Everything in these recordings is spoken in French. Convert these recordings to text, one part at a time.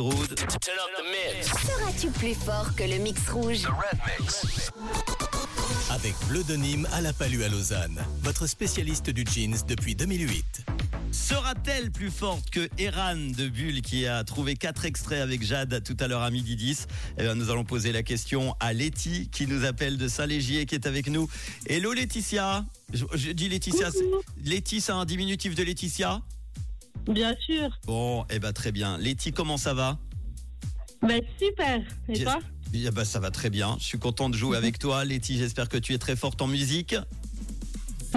Road. Turn up the mix. Seras-tu plus fort que le mix rouge? Red mix. Avec Bleu de Nîmes à la Palue à Lausanne, votre spécialiste du jeans depuis 2008. Sera-t-elle plus forte que Eran de Bulle qui a trouvé quatre extraits avec Jade tout à l'heure à midi 10 Eh bien, Nous allons poser la question à Letty qui nous appelle de Saint-Légier qui est avec nous. Hello Laetitia je, je dis Laetitia. c'est- Letty, c'est un diminutif de Laetitia? Bien sûr. Bon, eh ben très bien. Letty, comment ça va? Ben super. Et toi? Eh ben, Ça va très bien. Je suis content de jouer avec toi. Letty, j'espère que tu es très forte en musique.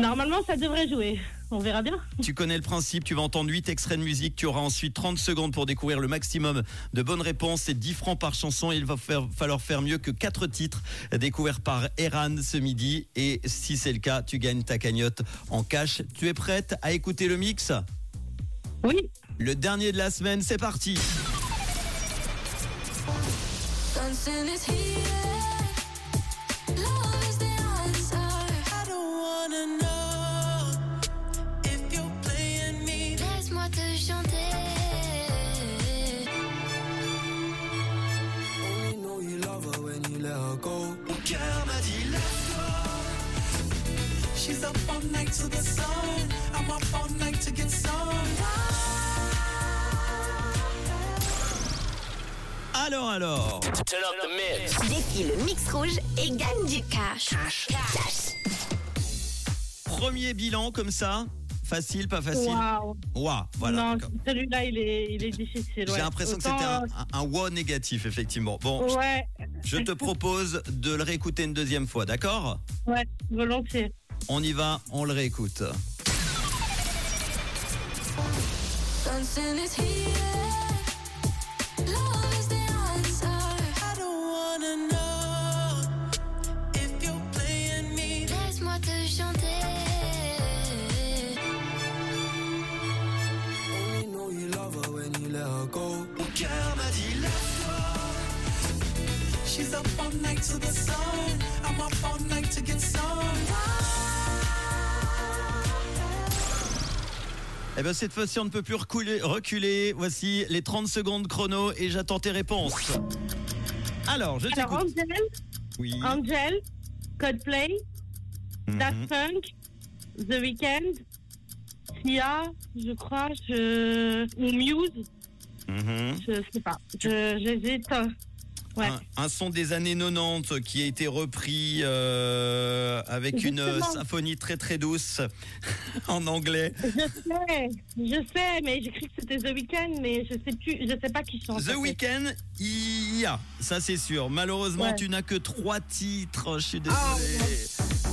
Normalement, ça devrait jouer. On verra bien. Tu connais le principe, tu vas entendre 8 extraits de musique, tu auras ensuite 30 secondes pour découvrir le maximum de bonnes réponses, c'est 10 francs par chanson, il va faire- falloir faire mieux que 4 titres découverts par Eran ce midi et si c'est le cas, tu gagnes ta cagnotte en cash. Tu es prête à écouter le mix? Oui. Le dernier de la semaine, c'est parti Dancing is here. She's up all night to the sun. I'm up all night to get some. Alors alors Turn up the mix. Défie le mix rouge et gagne du cash. Cash. Premier bilan comme ça, facile, pas facile Waouh. Ouah, voilà. non, celui-là, il est, il est difficile. J'ai ouais. l'impression que c'était un, un, un wow négatif, effectivement. Bon, je te propose de le réécouter une deuxième fois, d'accord? Ouais, volontiers. On y va, on le réécoute. Dancing is here. Love is the answer. I don't wanna know if you're playing me. Laisse-moi te chanter. Only know you love her when you let her go. Mon cœur m'a dit She's up all night to the sun. I'm up all night to get some. Eh bien, cette fois-ci, on ne peut plus reculer, reculer. Voici les 30 secondes chrono et j'attends tes réponses. Alors, je Alors, t'écoute. Angel, Oui. Angel, Coldplay, Mhm. Daft Punk, The Weeknd, Sia, je crois, je... ou Muse, Mhm. je sais pas. Je- J'hésite. Ouais. Un, un son des années 90 qui a été repris euh, avec une symphonie très très douce en anglais. Je sais, je sais, mais j'ai cru que c'était The Weeknd, mais je sais plus, je sais pas qui chante. The. Weeknd, il y a, ça c'est sûr. Malheureusement, Ouais. tu n'as que trois titres. Je suis Ah, désolé.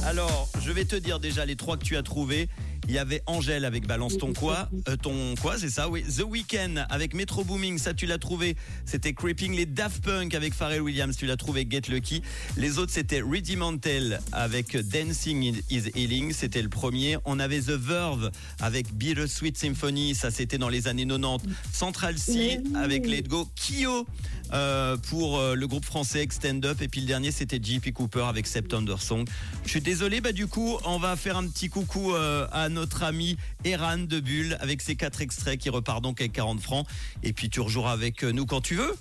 Alors, je vais te dire déjà les trois que tu as trouvés. Il y avait Angèle avec Balance ton quoi, euh, ton quoi, c'est ça, oui. The Weeknd avec Metro Booming, ça tu l'as trouvé. C'était Creeping. Les Daft Punk avec Pharrell Williams, tu l'as trouvé. Get Lucky. Les autres c'était Rudimental avec Dancing is Healing, c'était le premier. On avait The Verve avec Bittersweet Symphony, ça c'était dans les années 90. Central C avec Let Go. Kyo euh, pour euh, le groupe français Extend Up et puis le dernier c'était JP Cooper avec September Song. Je suis désolé, bah du coup on va faire un petit coucou euh, à notre ami Eran de Bulle avec ses quatre extraits qui repart donc avec 40 francs et puis tu rejoueras avec nous quand tu veux.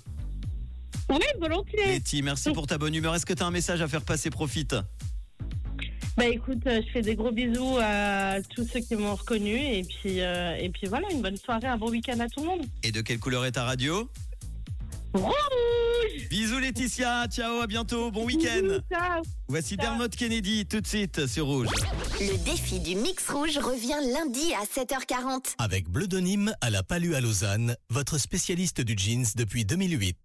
Oui, volontiers. Letty, merci pour ta bonne humeur. Est-ce que tu as un message à faire passer? Profite Bah écoute, je fais des gros bisous à tous ceux qui m'ont reconnu et puis et puis voilà, une bonne soirée, un bon week-end à tout le monde. Et de quelle couleur est ta radio? Rouge Bisous Laetitia, ciao, à bientôt, bon week-end. Ciao. Voici Ciao. Dermot Kennedy tout de suite sur Rouge. Le défi du mix rouge revient lundi à 7h40. Avec Bleu de Nîmes à la Palue à Lausanne, votre spécialiste du jeans depuis 2008.